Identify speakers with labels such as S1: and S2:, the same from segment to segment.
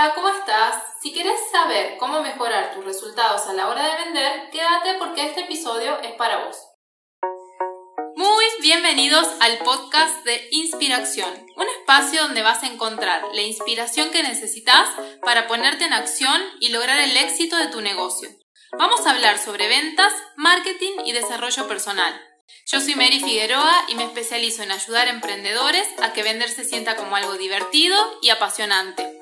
S1: Hola, ¿cómo estás? Si quieres saber cómo mejorar tus resultados a la hora de vender, quédate porque este episodio es para vos. Muy bienvenidos al podcast de Inspiración, un espacio donde vas a encontrar la inspiración que necesitas para ponerte en acción y lograr el éxito de tu negocio. Vamos a hablar sobre ventas, marketing y desarrollo personal. Yo soy Mary Figueroa y me especializo en ayudar a emprendedores a que vender se sienta como algo divertido y apasionante.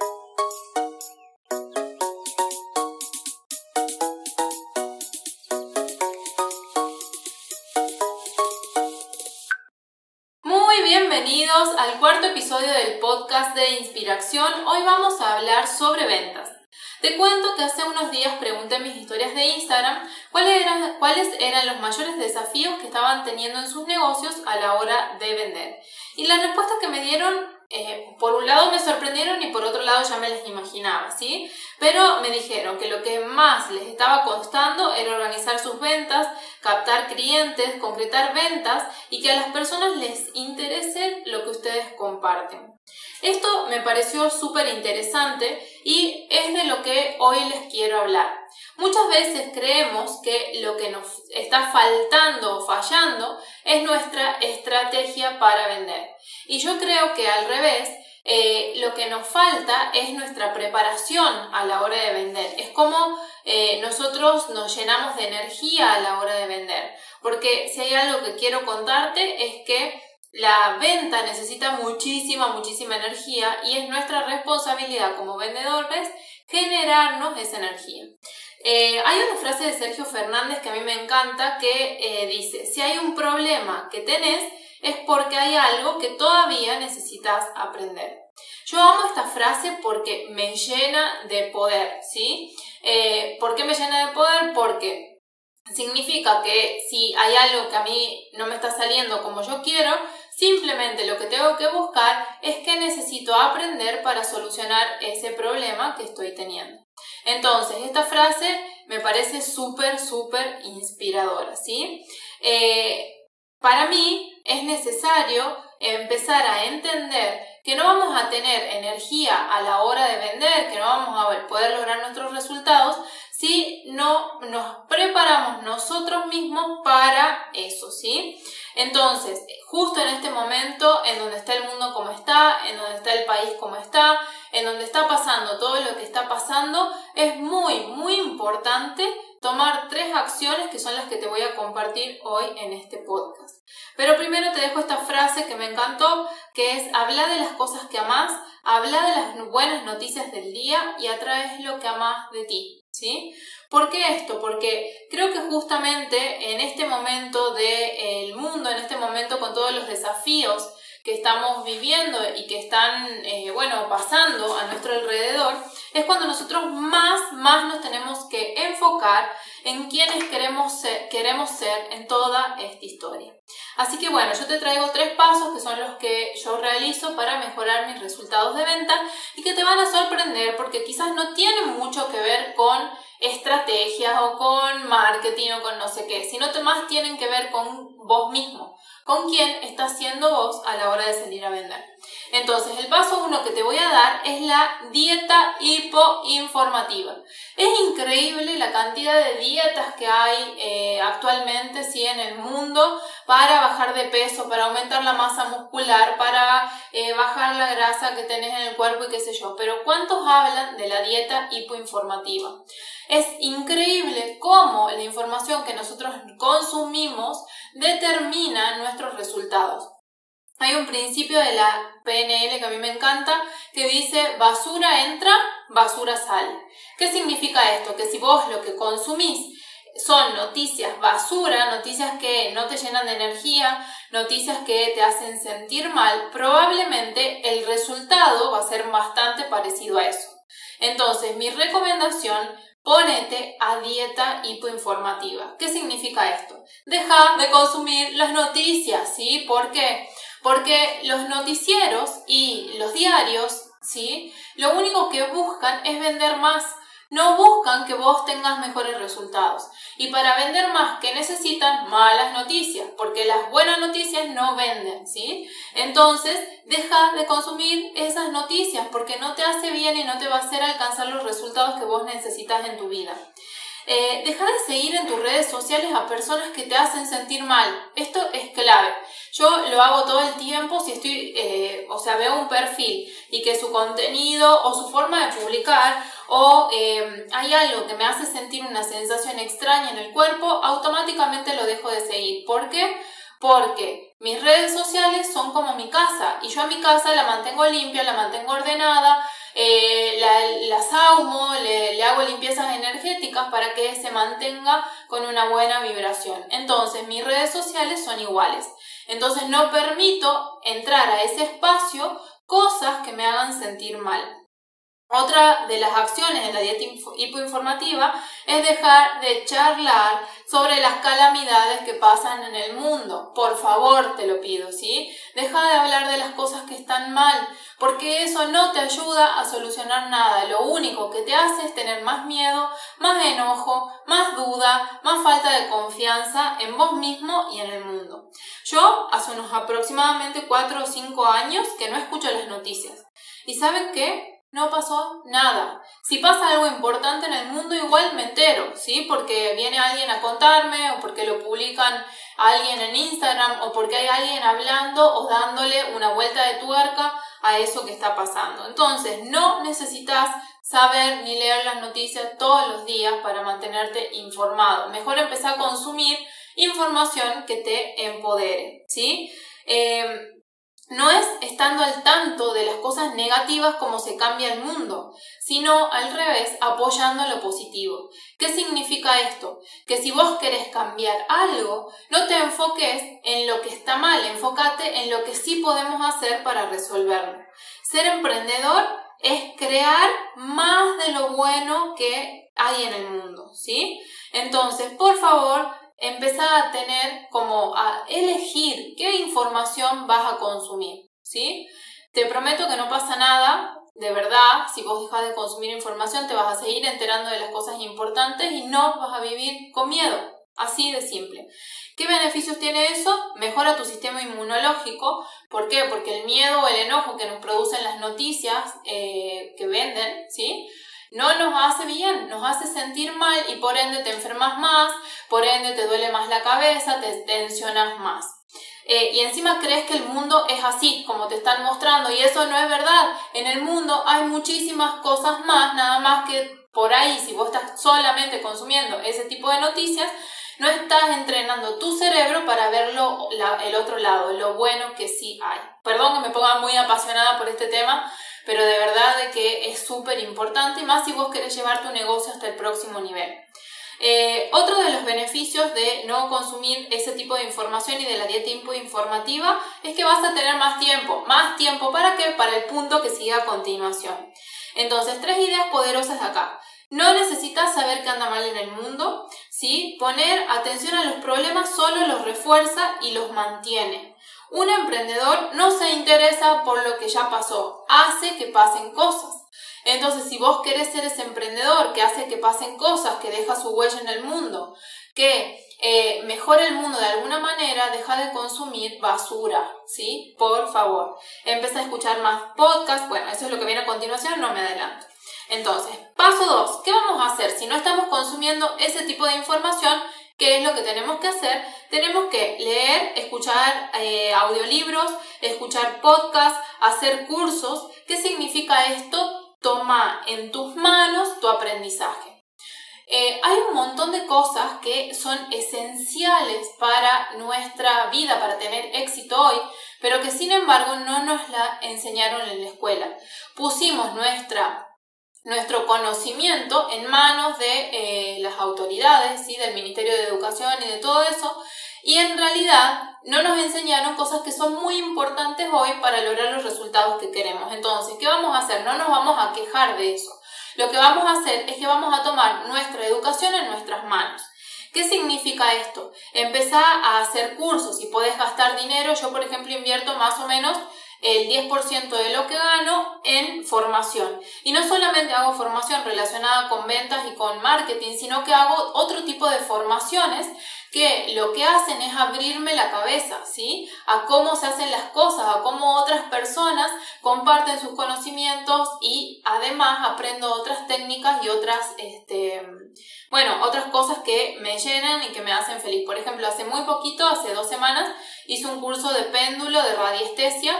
S1: Bienvenidos al cuarto episodio del podcast de Inspiración. Hoy vamos a hablar sobre ventas. Te cuento que hace unos días pregunté en mis historias de Instagram cuáles eran, cuáles eran los mayores desafíos que estaban teniendo en sus negocios a la hora de vender. Y las respuestas que me dieron eh, por un lado me sorprendieron y por otro lado ya me les imaginaba, ¿sí? Pero me dijeron que lo que más les estaba costando era organizar sus ventas, captar clientes, concretar ventas y que a las personas les interese lo que ustedes comparten. Esto me pareció súper interesante y es de lo que hoy les quiero hablar. Muchas veces creemos que lo que nos está faltando o fallando es nuestra estrategia para vender. Y yo creo que al revés, eh, lo que nos falta es nuestra preparación a la hora de vender. Es como eh, nosotros nos llenamos de energía a la hora de vender. Porque si hay algo que quiero contarte es que la venta necesita muchísima, muchísima energía y es nuestra responsabilidad como vendedores generarnos esa energía. Eh, hay una frase de Sergio Fernández que a mí me encanta que eh, dice, si hay un problema que tenés es porque hay algo que todavía necesitas aprender. Yo amo esta frase porque me llena de poder, ¿sí? Eh, ¿Por qué me llena de poder? Porque significa que si hay algo que a mí no me está saliendo como yo quiero, Simplemente lo que tengo que buscar es que necesito aprender para solucionar ese problema que estoy teniendo. Entonces, esta frase me parece súper, súper inspiradora, ¿sí? Eh, para mí es necesario empezar a entender que no vamos a tener energía a la hora de vender, que no vamos a poder lograr nuestros resultados si no nos preparamos nosotros mismos para eso, ¿sí? Entonces, justo en este momento, en donde está el mundo como está, en donde está el país como está, en donde está pasando todo lo que está pasando, es muy, muy importante tomar tres acciones que son las que te voy a compartir hoy en este podcast. Pero primero te dejo esta frase que me encantó, que es habla de las cosas que amas, habla de las buenas noticias del día y atraes lo que amas de ti. ¿Sí? ¿Por qué esto? Porque creo que justamente en este momento del mundo, en este momento con todos los desafíos que estamos viviendo y que están, eh, bueno, pasando a nuestro alrededor, es cuando nosotros más, más nos tenemos que enfocar en quienes queremos queremos ser en toda esta historia. Así que bueno, yo te traigo tres pasos que son los que yo realizo para mejorar mis resultados de venta y que te van a sorprender porque quizás no tienen mucho que ver con estrategias o con marketing o con no sé qué, sino más tienen que ver con vos mismo, con quién estás siendo vos a la hora de salir a vender. Entonces, el paso uno que te voy a dar es la dieta hipoinformativa. Es increíble la cantidad de dietas que hay eh, actualmente ¿sí? en el mundo para bajar de peso, para aumentar la masa muscular, para eh, bajar la grasa que tenés en el cuerpo y qué sé yo. Pero ¿cuántos hablan de la dieta hipoinformativa? Es increíble cómo la información que nosotros consumimos determina nuestros resultados. Hay un principio de la PNL que a mí me encanta que dice basura entra, basura sale. ¿Qué significa esto? Que si vos lo que consumís son noticias basura, noticias que no te llenan de energía, noticias que te hacen sentir mal, probablemente el resultado va a ser bastante parecido a eso. Entonces, mi recomendación Ponete a dieta hipoinformativa. ¿Qué significa esto? Deja de consumir las noticias, ¿sí? ¿Por qué? Porque los noticieros y los diarios, ¿sí? Lo único que buscan es vender más. no buscan que vos tengas mejores resultados. Y para vender más, que necesitan? Malas noticias, porque las buenas noticias no venden, ¿sí? Entonces, deja de consumir esas noticias porque no te hace bien y no te va a hacer alcanzar los resultados que vos necesitas en tu vida. Eh, deja de seguir en tus redes sociales a personas que te hacen sentir mal. Esto es clave. Yo lo hago todo el tiempo si estoy, eh, o sea, veo un perfil y que su contenido o su forma de publicar o eh, hay algo que me hace sentir una sensación extraña en el cuerpo, automáticamente lo dejo de seguir. ¿Por qué? Porque mis redes sociales son como mi casa y yo a mi casa la mantengo limpia, la mantengo ordenada, eh, la, las ahumo, le, le, hago limpiezas energéticas para que se mantenga con una buena vibración. Entonces mis redes sociales son iguales. Entonces no permito entrar a ese espacio cosas que me hagan sentir mal. Otra de las acciones en la dieta hipoinformativa es dejar de charlar sobre las calamidades que pasan en el mundo. Por favor, te lo pido, ¿sí? Deja de hablar de las cosas que están mal, porque eso no te ayuda a solucionar nada. Lo único que te hace es tener más miedo, más enojo, más duda, más falta de confianza en vos mismo y en el mundo. Yo hace unos aproximadamente 4 o 5 años que no escucho las noticias. ¿Y saben qué? No pasó nada. Si pasa algo importante en el mundo, igual me entero, ¿sí? Porque viene alguien a contarme o porque lo publican alguien en Instagram o porque hay alguien hablando o dándole una vuelta de tuerca a eso que está pasando. Entonces, no necesitas saber ni leer las noticias todos los días para mantenerte informado. Mejor empezar a consumir información que te empodere, ¿sí? Eh, no es estando al tanto de las cosas negativas como se cambia el mundo, sino al revés, apoyando lo positivo. ¿Qué significa esto? Que si vos querés cambiar algo, no te enfoques en lo que está mal, enfócate en lo que sí podemos hacer para resolverlo. Ser emprendedor es crear más de lo bueno que hay en el mundo, ¿sí? Entonces, por favor, empezar a tener como a elegir qué información vas a consumir, ¿sí? Te prometo que no pasa nada, de verdad, si vos dejas de consumir información te vas a seguir enterando de las cosas importantes y no vas a vivir con miedo, así de simple. ¿Qué beneficios tiene eso? Mejora tu sistema inmunológico. ¿Por qué? Porque el miedo o el enojo que nos producen las noticias eh, que venden, ¿sí? No nos hace bien, nos hace sentir mal y por ende te enfermas más, por ende te duele más la cabeza, te tensionas más. Eh, y encima crees que el mundo es así, como te están mostrando, y eso no es verdad. En el mundo hay muchísimas cosas más, nada más que por ahí, si vos estás solamente consumiendo ese tipo de noticias, no estás entrenando tu cerebro para verlo el otro lado, lo bueno que sí hay. Perdón que me ponga muy apasionada por este tema, pero de verdad de que es súper importante, más si vos querés llevar tu negocio hasta el próximo nivel. Eh, otro de los beneficios de no consumir ese tipo de información y de la dieta informativa es que vas a tener más tiempo. ¿Más tiempo para qué? Para el punto que sigue a continuación. Entonces, tres ideas poderosas acá. No necesitas saber qué anda mal en el mundo, ¿sí? Poner atención a los problemas solo los refuerza y los mantiene. Un emprendedor no se interesa por lo que ya pasó, hace que pasen cosas. Entonces, si vos querés ser ese emprendedor que hace que pasen cosas, que deja su huella en el mundo, que eh, mejora el mundo de alguna manera, deja de consumir basura, ¿sí? Por favor. Empieza a escuchar más podcasts. Bueno, eso es lo que viene a continuación, no me adelanto. Entonces, paso 2. ¿Qué vamos a hacer si no estamos consumiendo ese tipo de información? ¿Qué es lo que tenemos que hacer? Tenemos que leer, escuchar eh, audiolibros, escuchar podcasts, hacer cursos. ¿Qué significa esto? Toma en tus manos tu aprendizaje. Eh, hay un montón de cosas que son esenciales para nuestra vida, para tener éxito hoy, pero que sin embargo no nos la enseñaron en la escuela. Pusimos nuestra nuestro conocimiento en manos de eh, las autoridades, ¿sí? del Ministerio de Educación y de todo eso, y en realidad no nos enseñaron cosas que son muy importantes hoy para lograr los resultados que queremos. Entonces, ¿qué vamos a hacer? No nos vamos a quejar de eso. Lo que vamos a hacer es que vamos a tomar nuestra educación en nuestras manos. ¿Qué significa esto? Empezar a hacer cursos y puedes gastar dinero. Yo, por ejemplo, invierto más o menos el 10% de lo que gano en formación. Y no solamente hago formación relacionada con ventas y con marketing, sino que hago otro tipo de formaciones que lo que hacen es abrirme la cabeza, ¿sí? A cómo se hacen las cosas, a cómo otras personas comparten sus conocimientos y además aprendo otras técnicas y otras, este, bueno, otras cosas que me llenan y que me hacen feliz. Por ejemplo, hace muy poquito, hace dos semanas, hice un curso de péndulo de radiestesia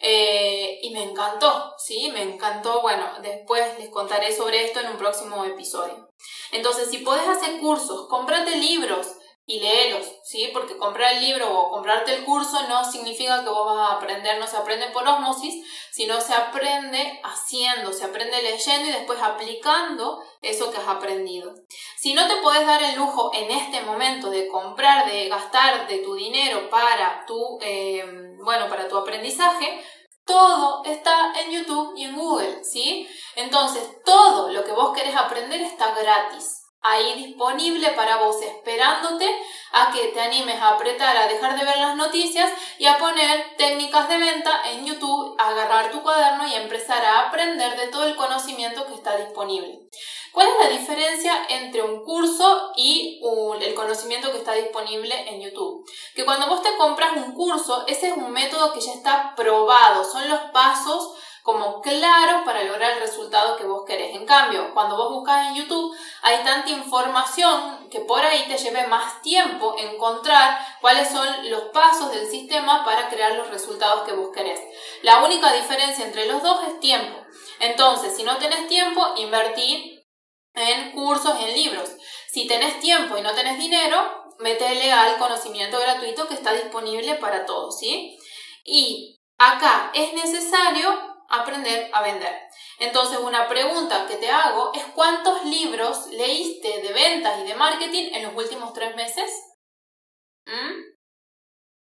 S1: eh, y me encantó, ¿sí? Me encantó. Bueno, después les contaré sobre esto en un próximo episodio. Entonces, si puedes hacer cursos, cómprate libros, y léelos, ¿sí? Porque comprar el libro o comprarte el curso no significa que vos vas a aprender, no se aprende por osmosis, sino se aprende haciendo, se aprende leyendo y después aplicando eso que has aprendido. Si no te puedes dar el lujo en este momento de comprar, de gastar de tu dinero para tu, eh, bueno, para tu aprendizaje, todo está en YouTube y en Google, ¿sí? Entonces, todo lo que vos querés aprender está gratis ahí disponible para vos, esperándote a que te animes a apretar, a dejar de ver las noticias y a poner técnicas de venta en YouTube, agarrar tu cuaderno y empezar a aprender de todo el conocimiento que está disponible. ¿Cuál es la diferencia entre un curso y el conocimiento que está disponible en YouTube? Que cuando vos te compras un curso, ese es un método que ya está probado, son los pasos como claros para lograr el resultado que vos querés. En cambio, cuando vos buscas en YouTube, hay tanta información que por ahí te lleve más tiempo encontrar cuáles son los pasos del sistema para crear los resultados que vos querés. La única diferencia entre los dos es tiempo. Entonces, si no tenés tiempo, invertí en cursos, en libros. Si tenés tiempo y no tenés dinero, métele al conocimiento gratuito que está disponible para todos, ¿sí? Y acá es necesario aprender a vender. Entonces, una pregunta que te hago es ¿cuántos libros leíste de ventas y de marketing en los últimos tres meses? ¿Mm?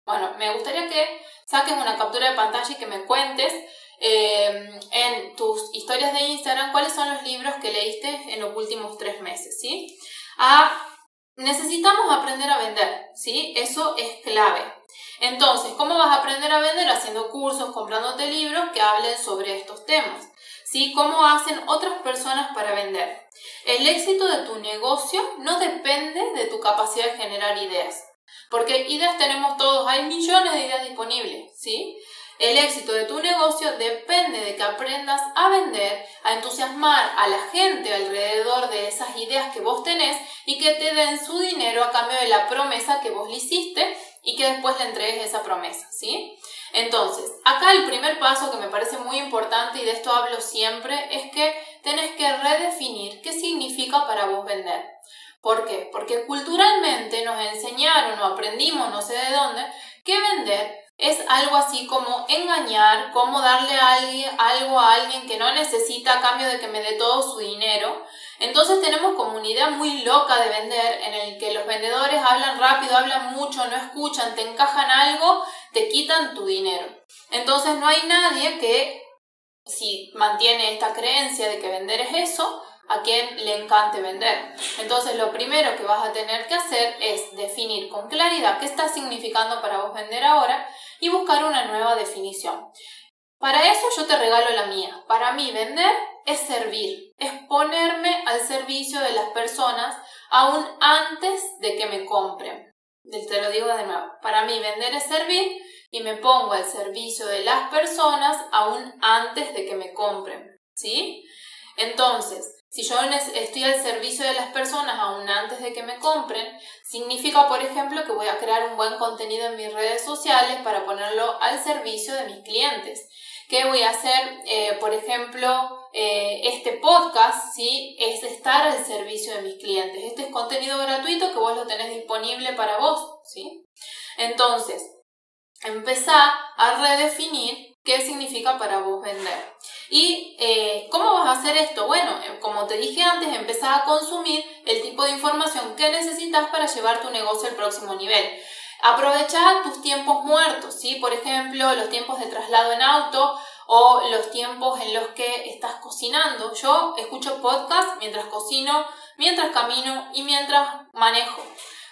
S1: Bueno, me gustaría que saques una captura de pantalla y que me cuentes eh, en tus historias de Instagram cuáles son los libros que leíste en los últimos tres meses, ¿sí? Ah, necesitamos aprender a vender, ¿sí? Eso es clave. Entonces, ¿cómo vas a aprender a vender? Haciendo cursos, comprándote libros que hablen sobre estos temas. ¿Sí? ¿Cómo hacen otras personas para vender? El éxito de tu negocio no depende de tu capacidad de generar ideas. Porque ideas tenemos todos, hay millones de ideas disponibles, ¿sí? El éxito de tu negocio depende de que aprendas a vender, a entusiasmar a la gente alrededor de esas ideas que vos tenés y que te den su dinero a cambio de la promesa que vos le hiciste y que después le entregues esa promesa, ¿sí? Entonces, acá el primer paso que me parece muy importante y de esto hablo siempre es que tenés que redefinir qué significa para vos vender. ¿Por qué? Porque culturalmente nos enseñaron o aprendimos, no sé de dónde, que vender es algo así como engañar, como darle a alguien, algo a alguien que no necesita a cambio de que me dé todo su dinero. Entonces tenemos como una idea muy loca de vender en el que los vendedores hablan rápido, hablan mucho, no escuchan, te encajan algo, te quitan tu dinero. Entonces no hay nadie que, si mantiene esta creencia de que vender es eso, a quien le encante vender. Entonces lo primero que vas a tener que hacer es definir con claridad qué está significando para vos vender ahora y buscar una nueva definición. Para eso yo te regalo la mía. Para mí vender es servir, es ponerme al servicio de las personas aún antes de que me compren. Te lo digo de nuevo. Para mí vender es servir y me pongo al servicio de las personas aún antes de que me compren. ¿Sí? Entonces, si yo estoy al servicio de las personas aún antes de que me compren, significa, por ejemplo, que voy a crear un buen contenido en mis redes sociales para ponerlo al servicio de mis clientes. ¿Qué voy a hacer? Eh, por ejemplo, eh, este podcast, ¿sí? Es estar al servicio de mis clientes. Este es contenido gratuito que vos lo tenés disponible para vos, ¿sí? Entonces, empezá a redefinir qué significa para vos vender. ¿Y eh, cómo vas a hacer esto? Bueno, como te dije antes, empezar a consumir el tipo de información que necesitas para llevar tu negocio al próximo nivel. Aprovecha tus tiempos muertos, ¿sí? Por ejemplo, los tiempos de traslado en auto o los tiempos en los que estás cocinando. Yo escucho podcast mientras cocino, mientras camino y mientras manejo.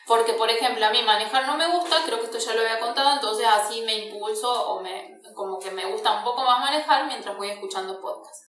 S1: Porque, por ejemplo, a mí manejar no me gusta, creo que esto ya lo había contado, entonces así me impulso o me, como que me gusta un poco más manejar mientras voy escuchando podcast.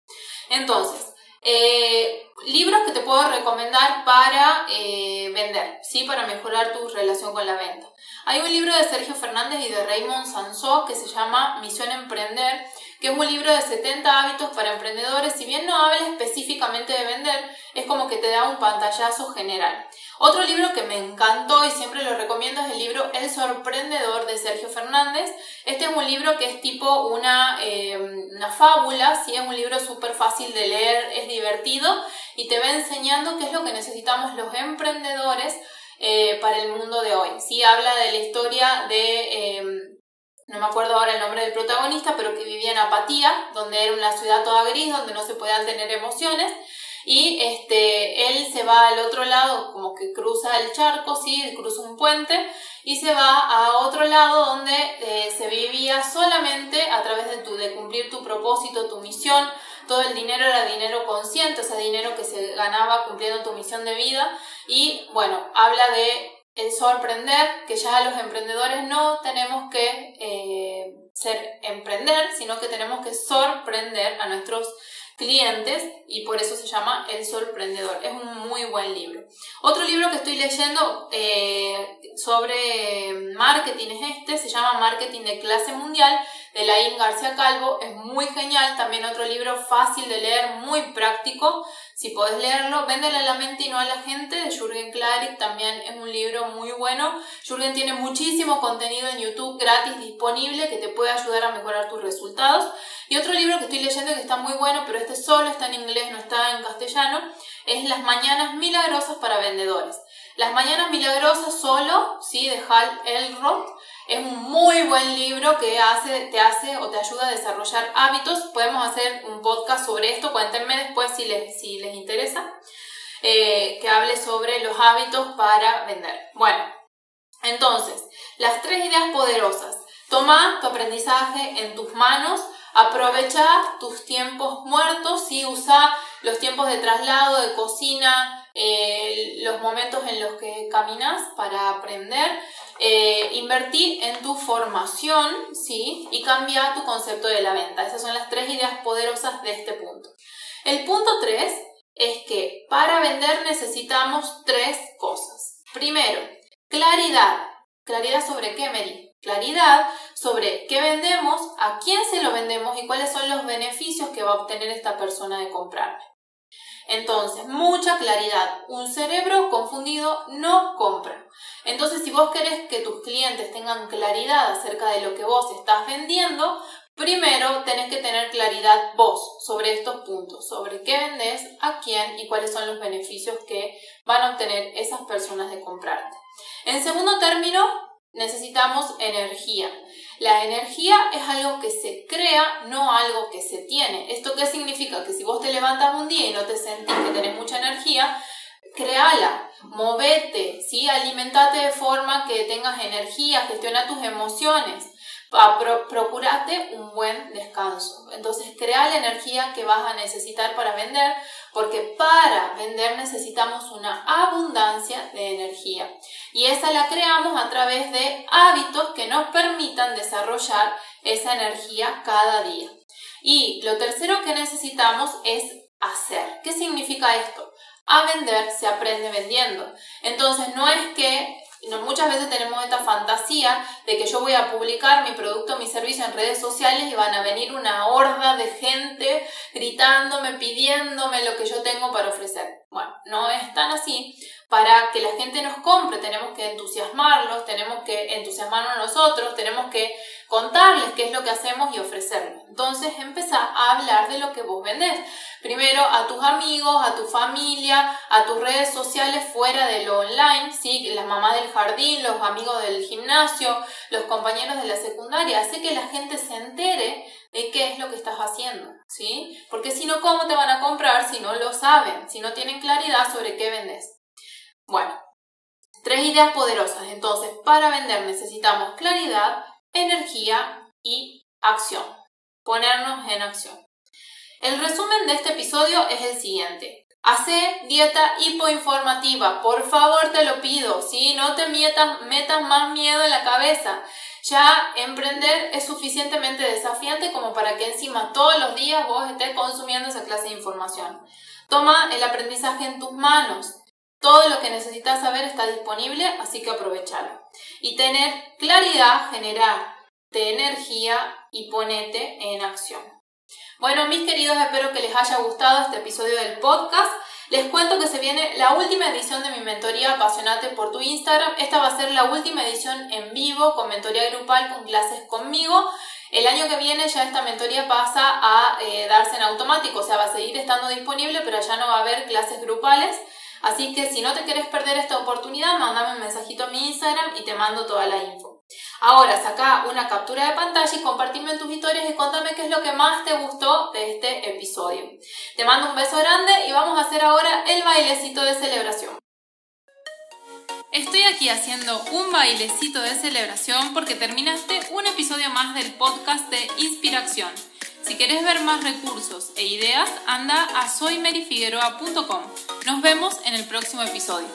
S1: Entonces, eh, libros que te puedo recomendar para eh, vender, ¿sí? Para mejorar tu relación con la venta. Hay un libro de Sergio Fernández y de Raymond Sansó que se llama Misión Emprender, que es un libro de 70 hábitos para emprendedores. Si bien no habla específicamente de vender, es como que te da un pantallazo general. Otro libro que me encantó y siempre lo recomiendo es el libro El Sorprendedor de Sergio Fernández. Este es un libro que es tipo una, eh, una fábula, ¿sí? es un libro súper fácil de leer, es divertido y te va enseñando qué es lo que necesitamos los emprendedores eh, para el mundo de hoy. Sí, habla de la historia de, em, no me acuerdo ahora el nombre del protagonista, pero que vivía en Apatía, donde era una ciudad toda gris, donde no se podían tener emociones. Y este, él se va al otro lado, como que cruza el charco, sí, cruza un puente y se va a otro lado donde eh, se vivía solamente a través de, tu, de cumplir tu propósito, tu misión. Todo el dinero era dinero consciente, o sea, dinero que se ganaba cumpliendo tu misión de vida. Y bueno, habla de el sorprender, que ya los emprendedores no tenemos que eh, ser emprender, sino que tenemos que sorprender a nuestros clientes y por eso se llama El Sorprendedor. Es un muy buen libro. Otro libro que estoy leyendo eh, sobre marketing es este, se llama Marketing de clase mundial de Laín García Calvo. Es muy genial, también otro libro fácil de leer, muy práctico. Si podés leerlo, Véndele a la mente y no a la gente de Jürgen Klarik, también es un libro muy bueno. Jürgen tiene muchísimo contenido en YouTube gratis disponible que te puede ayudar a mejorar tus resultados. Y otro libro que estoy leyendo que está muy bueno, pero este solo está en inglés, no está en castellano, es Las Mañanas Milagrosas para Vendedores. Las Mañanas Milagrosas solo, ¿sí? de Hal Elrod. Es un muy buen libro que hace, te hace o te ayuda a desarrollar hábitos. Podemos hacer un podcast sobre esto, cuéntenme después si les, si les interesa, eh, que hable sobre los hábitos para vender. Bueno, entonces, las tres ideas poderosas. Toma tu aprendizaje en tus manos, Aprovecha tus tiempos muertos, y usa los tiempos de traslado, de cocina, eh, los momentos en los que caminas para aprender. Eh, invertir en tu formación, ¿sí? Y cambia tu concepto de la venta. Esas son las tres ideas poderosas de este punto. El punto tres es que para vender necesitamos tres cosas. Primero, claridad. ¿Claridad sobre qué, Mary? claridad sobre qué vendemos, a quién se lo vendemos y cuáles son los beneficios que va a obtener esta persona de comprarme. Entonces, mucha claridad. Un cerebro confundido no compra. Entonces, si vos querés que tus clientes tengan claridad acerca de lo que vos estás vendiendo, primero tenés que tener claridad vos sobre estos puntos, sobre qué vendés, a quién y cuáles son los beneficios que van a obtener esas personas de comprarte. En segundo término, necesitamos energía. La energía es algo que se crea, no algo que se tiene. ¿Esto qué significa? Que si vos te levantas un día y no te sentís que tenés mucha energía, créala, movete, ¿sí? alimentate de forma que tengas energía, gestiona tus emociones. Procurate un buen descanso. Entonces, crea la energía que vas a necesitar para vender, porque para vender necesitamos una abundancia de energía. Y esa la creamos a través de hábitos que nos permitan desarrollar esa energía cada día. Y lo tercero que necesitamos es hacer. ¿Qué significa esto? A vender se aprende vendiendo. Entonces no es que muchas veces tenemos esta fantasía de que yo voy a publicar mi producto, mi servicio en redes sociales y van a venir una horda de gente gritándome, pidiéndome lo que yo tengo para ofrecer. Bueno, no es tan así. Para que la gente nos compre tenemos que entusiasmarlos, tenemos que entusiasmarnos nosotros, tenemos que contarles qué es lo que hacemos y ofrecerlo. Entonces empezá a hablar de lo que vos vendés. Primero a tus amigos, a tu familia, a tus redes sociales fuera de lo online, ¿sí? las mamás del jardín, los amigos del gimnasio, los compañeros de la secundaria. Hace que la gente se entere de qué es lo que estás haciendo, ¿sí? Porque si no, ¿cómo te van a comprar si no lo saben, si no tienen claridad sobre qué vendes? Bueno, tres ideas poderosas. Entonces, para vender necesitamos claridad, energía y acción. Ponernos en acción. El resumen de este episodio es el siguiente. Hace dieta hipoinformativa, por favor te lo pido, ¿sí? No te metas, metas más miedo en la cabeza. Ya emprender es suficientemente desafiante como para que encima todos los días vos estés consumiendo esa clase de información. Toma el aprendizaje en tus manos. Todo lo que necesitas saber está disponible, así que aprovechalo. Y tener claridad, generar de energía y ponete en acción. Bueno, mis queridos, espero que les haya gustado este episodio del podcast. Les cuento que se viene la última edición de mi mentoría Apasionate por tu Instagram. Esta va a ser la última edición en vivo con mentoría grupal con clases conmigo. El año que viene ya esta mentoría pasa a eh, darse en automático, o sea, va a seguir estando disponible, pero ya no va a haber clases grupales. Así que si no te quieres perder esta oportunidad, mándame un mensajito a mi Instagram y te mando toda la info. Ahora saca una captura de pantalla y compartirme en tus historias y contame qué es lo que más te gustó de este episodio. Te mando un beso grande y vamos a hacer ahora el bailecito de celebración. Estoy aquí haciendo un bailecito de celebración porque terminaste un episodio más del podcast de Inspiración. Si quieres ver más recursos e ideas, anda a soymerifigueroa.com. Nos vemos en el próximo episodio.